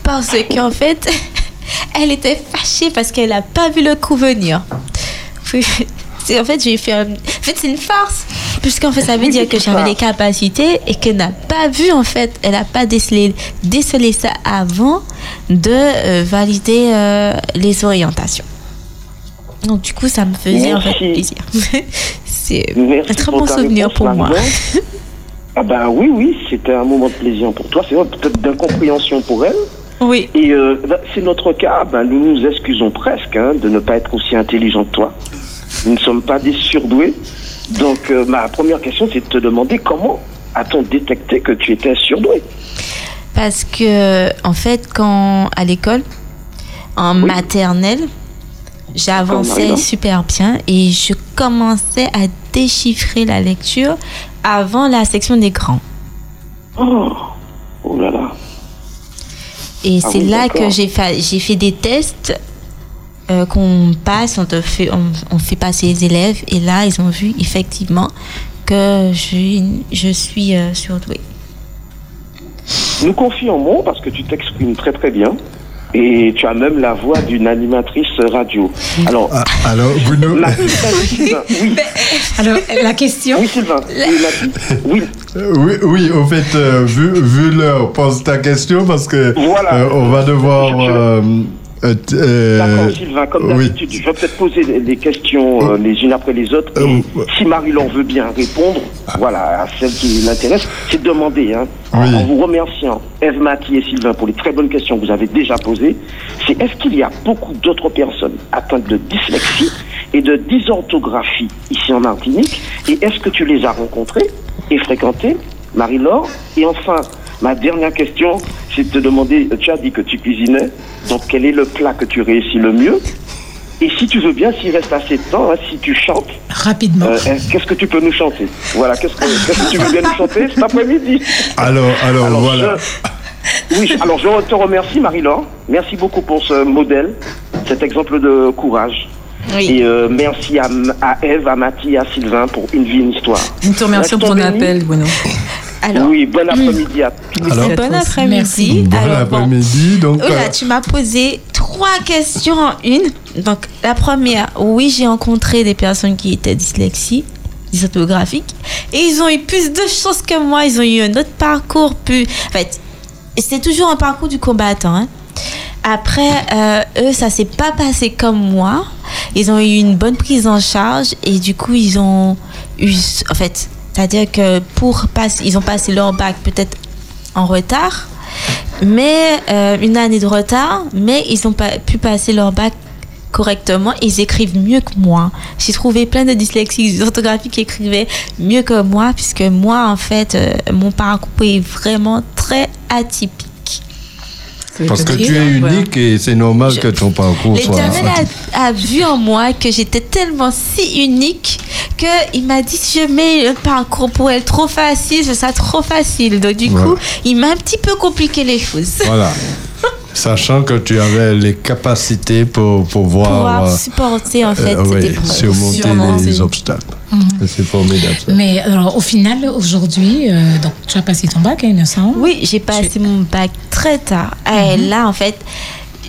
parce qu'en fait, [LAUGHS] elle était fâchée parce qu'elle n'a pas vu le coup venir. En fait, j'ai fait un... En fait, c'est une farce. puisqu'en fait, ça veut dire que j'avais les capacités et qu'elle n'a pas vu, en fait, elle n'a pas décelé, décelé ça avant de euh, valider euh, les orientations. Donc, du coup, ça me faisait en fait plaisir. [LAUGHS] C'est un très bon souvenir pour moi. [LAUGHS] Ah ben oui, oui, c'était un moment de plaisir pour toi. C'est peut-être d'incompréhension pour elle. Oui. Et euh, ben, c'est notre cas. Ben, nous nous excusons presque hein, de ne pas être aussi intelligent que toi. Nous ne sommes pas des surdoués. Donc euh, ma première question, c'est de te demander comment a-t-on détecté que tu étais surdoué? Parce que, en fait, quand à l'école, en Oui. maternelle, j'avançais super bien et je commençais à déchiffrer la lecture avant la section des grands. Oh, oh là là. Et Ah c'est oui, là que j'ai fait, j'ai fait des tests euh, qu'on passe, on, te fait, on, on fait passer les élèves et là, ils ont vu effectivement que je, je suis euh, surdouée. Nous confirmons parce que tu t'exprimes très très bien. Et tu as même la voix d'une animatrice radio. Alors, Ah, alors, Bruno, [LAUGHS] Sylvain, oui, Alors, la question. oui Sylvain, oui, oui, oui, oui, au fait, euh, vu, vu l'heure, pose ta question parce que Voilà. euh, on va devoir. Je- je- euh, euh, euh, D'accord, Sylvain, comme oui. d'habitude, je vais peut-être poser les- questions euh, les unes après les autres. Et Euh, si Marie-Laure veut bien répondre, voilà, à celle qui l'intéresse, c'est de demander, hein, en, Oui. en vous remerciant, Eve, Mathis et Sylvain, pour les très bonnes questions que vous avez déjà posées, c'est est-ce qu'il y a beaucoup d'autres personnes atteintes de dyslexie et de dysorthographie ici en Martinique? Et est-ce que tu les as rencontrées et fréquentées, Marie-Laure Et enfin, ma dernière question, c'est de te demander, tu as dit que tu cuisinais, donc quel est le plat que tu réussis le mieux Et si tu veux bien, s'il reste assez de temps, hein, si tu chantes, Rapidement. euh, hein, qu'est-ce que tu peux nous chanter Voilà, qu'est-ce que, qu'est-ce que tu veux bien nous chanter cet après-midi Alors, alors, Alors, voilà. je- oui, alors je te remercie Marie-Laure. Merci beaucoup pour ce modèle, cet exemple de courage. Oui. Et euh, merci à, à Eve, à Mathie, à Sylvain pour une vie, une histoire. Nous te remercions pour ton appel, Bruno. Alors, Oui, bon après-midi à tous. Alors, bon après-midi. Merci. Bon après-midi. Donc, Oh là, euh, tu m'as posé trois questions en une. Donc, la première, oui, j'ai rencontré des personnes qui étaient dyslexiques, dysorthographiques, et ils ont eu plus de choses que moi. Ils ont eu un autre parcours plus. En fait, c'est toujours un parcours du combattant. hein. Après, euh, eux, ça s'est pas passé comme moi. Ils ont eu une bonne prise en charge et du coup, ils ont eu. En fait, c'est-à-dire que pour passer, ils ont passé leur bac peut-être en retard, mais euh, une année de retard, mais ils ont pas pu passer leur bac correctement. Ils écrivent mieux que moi. J'ai trouvé plein de dyslexiques orthographiques qui écrivaient mieux que moi, puisque moi, en fait, euh, mon parcours est vraiment très atypique. Parce que tu es unique et c'est normal Je- que ton parcours soit. L'éternel a, a vu en moi que j'étais tellement si unique qu'il m'a dit si je mets un parcours pour elle trop facile, ce sera trop facile. Donc du Ouais. coup, il m'a un petit peu compliqué les choses. Voilà. [LAUGHS] Sachant que tu avais les capacités pour pouvoir Pouvoir euh, supporter en fait euh, ouais, épreuve. surmonter Surmonter. les obstacles. C'est formidable. ça. Mais alors, au final, aujourd'hui, euh, donc tu as passé ton bac, hein, il me semble. Oui, j'ai passé mon bac très tard. Et là, en fait,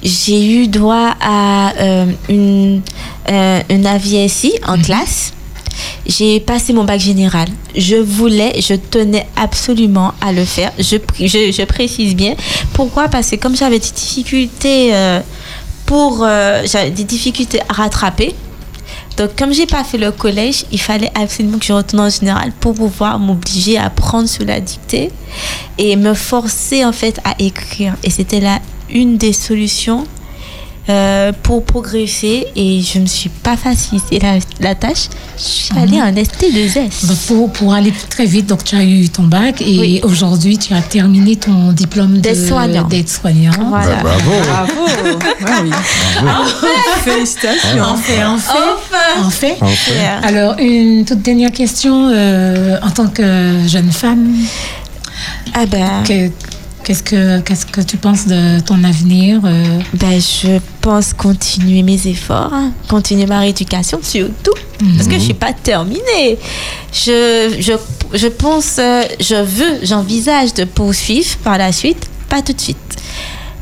j'ai eu droit à euh, une, euh, un avis SI en classe. J'ai passé mon bac général. Je voulais, je tenais absolument à le faire. Je, je, précise bien. Pourquoi? Parce que comme j'avais des difficultés euh, pour, euh, des difficultés à rattraper. Donc, comme j'ai pas fait le collège, il fallait absolument que je retourne en général pour pouvoir m'obliger à prendre sous la dictée et me forcer en fait à écrire. Et c'était là une des solutions euh, pour progresser. Et je me suis pas facilité la, la tâche. Je suis allée en ST2S. Donc, pour, pour aller très vite, donc tu as eu ton bac et Oui. aujourd'hui, tu as terminé ton diplôme de- D'aide-soignant. Voilà. Bah, bravo. Bravo. Ah oui. Félicitations. En fait, en fait, Enfin en fait. Enfin. Yeah. Alors, une toute dernière question. euh, en tant que jeune femme, Ah ben, que- qu'est-ce que, qu'est-ce que tu penses de ton avenir euh, ben, je pense continuer mes efforts, hein, continuer ma rééducation surtout, parce que je suis pas terminée. Je, je, je pense, euh, je veux, j'envisage de poursuivre par la suite, pas tout de suite.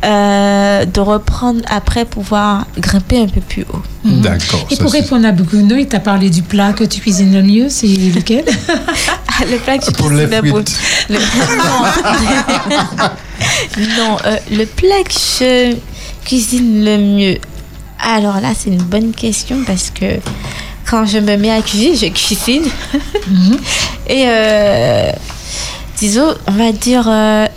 euh, de reprendre après pouvoir grimper un peu plus haut. D'accord. Et pour c'est- répondre à Bruno, il t'a parlé du plat que tu cuisines le mieux, c'est lequel? [LAUGHS] [LAUGHS] le plat que Pour le Non, [LAUGHS] non euh, le plat que je cuisine le mieux. Alors là, c'est une bonne question parce que quand je me mets à cuisiner, je cuisine. [LAUGHS] Et euh, disons, on va dire euh,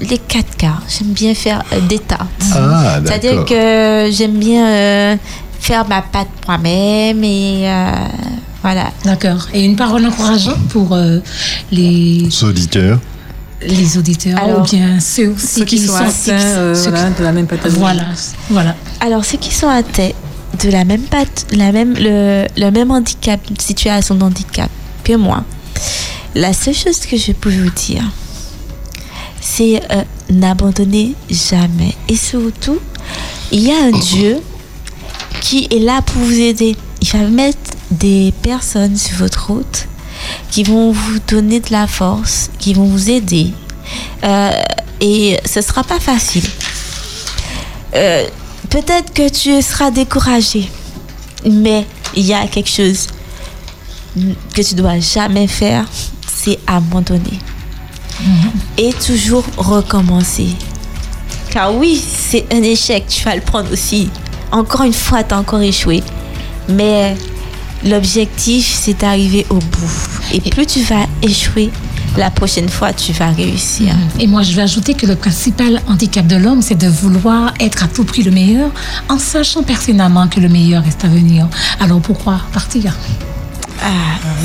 les quatre quarts. J'aime bien faire euh, des tartes. Ah, C'est-à-dire que j'aime bien faire ma pâte moi-même et voilà. D'accord. Et une parole encourageante pour euh, les, Les auditeurs. les auditeurs Alors, ou bien ceux aussi Ceux qui sont atteints euh, ceux qui- voilà, de la même pathologie. Voilà, voilà. Alors, ceux qui sont atteints de la même patte, la même, le, le même handicap, situation de handicap que moi, la seule chose que je peux vous dire, c'est euh, n'abandonnez jamais. Et surtout, il y a un Dieu qui est là pour vous aider. Il va mettre des personnes sur votre route qui vont vous donner de la force, qui vont vous aider. Euh, et ce sera pas facile. Euh, Peut-être que tu seras découragé, mais il y a quelque chose que tu dois jamais faire, c'est abandonner. Et toujours recommencer. Car oui, c'est un échec, tu vas le prendre aussi. Encore une fois, tu as encore échoué. Mais l'objectif, c'est d'arriver au bout. Et plus tu vas échouer, la prochaine fois, tu vas réussir. Et moi, je vais ajouter que le principal handicap de l'homme, c'est de vouloir être à tout prix le meilleur, en sachant pertinemment que le meilleur reste à venir. Alors pourquoi partir? Ah,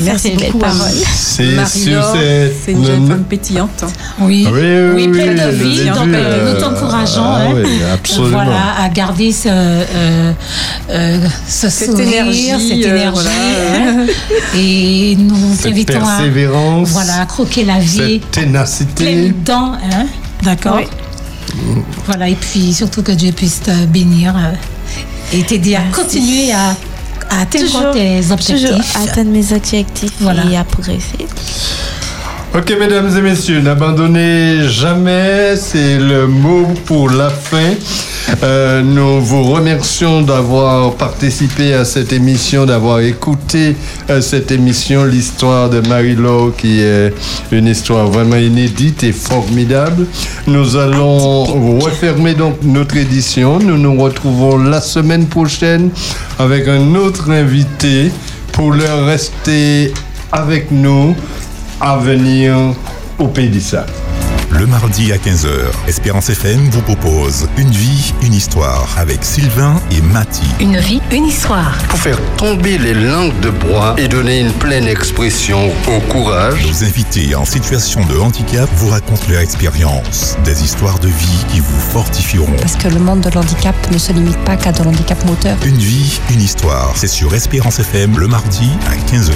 Merci une belle parole. C'est Marie-Laure, sur cette- c'est une jeune femme pétillante. Oui, Oui, oui, oui, pleine de vie. Donc, vu, euh, nous euh, t'encourageons ah hein, oui, absolument. voilà, à garder ce, euh, euh, ce Cette sourire, énergie, cette euh, énergie. hein. Et nous Cette t'invitons à, persévérance, voilà, à croquer la vie cette ténacité. dents. Hein, D'accord Oui. Voilà, et puis surtout que Dieu puisse te bénir euh, et t'aider à continuer à atteindre Toujours- tes Toujours objectifs. atteindre mes objectifs Voilà. et à progresser. Ok, mesdames et messieurs, n'abandonnez jamais, c'est le mot pour la fin. Euh, nous vous remercions d'avoir participé à cette émission, d'avoir écouté euh, cette émission, l'histoire de Marie-Laure, qui est une histoire vraiment inédite et formidable. Nous allons refermer donc notre édition. Nous nous retrouvons la semaine prochaine avec un autre invité pour leur rester avec nous à venir au Pays Sable. Le mardi à 15h, Espérance FM vous propose Une vie, une histoire avec Sylvain et Mati. Une vie, une histoire. Pour faire tomber les langues de bois et donner une pleine expression au courage, Nos invités en situation de handicap vous racontent leur expérience, des histoires de vie qui vous fortifieront. Parce que le monde de l'handicap ne se limite pas qu'à de l'handicap moteur. Une vie, une histoire, c'est sur Espérance FM le mardi à 15h.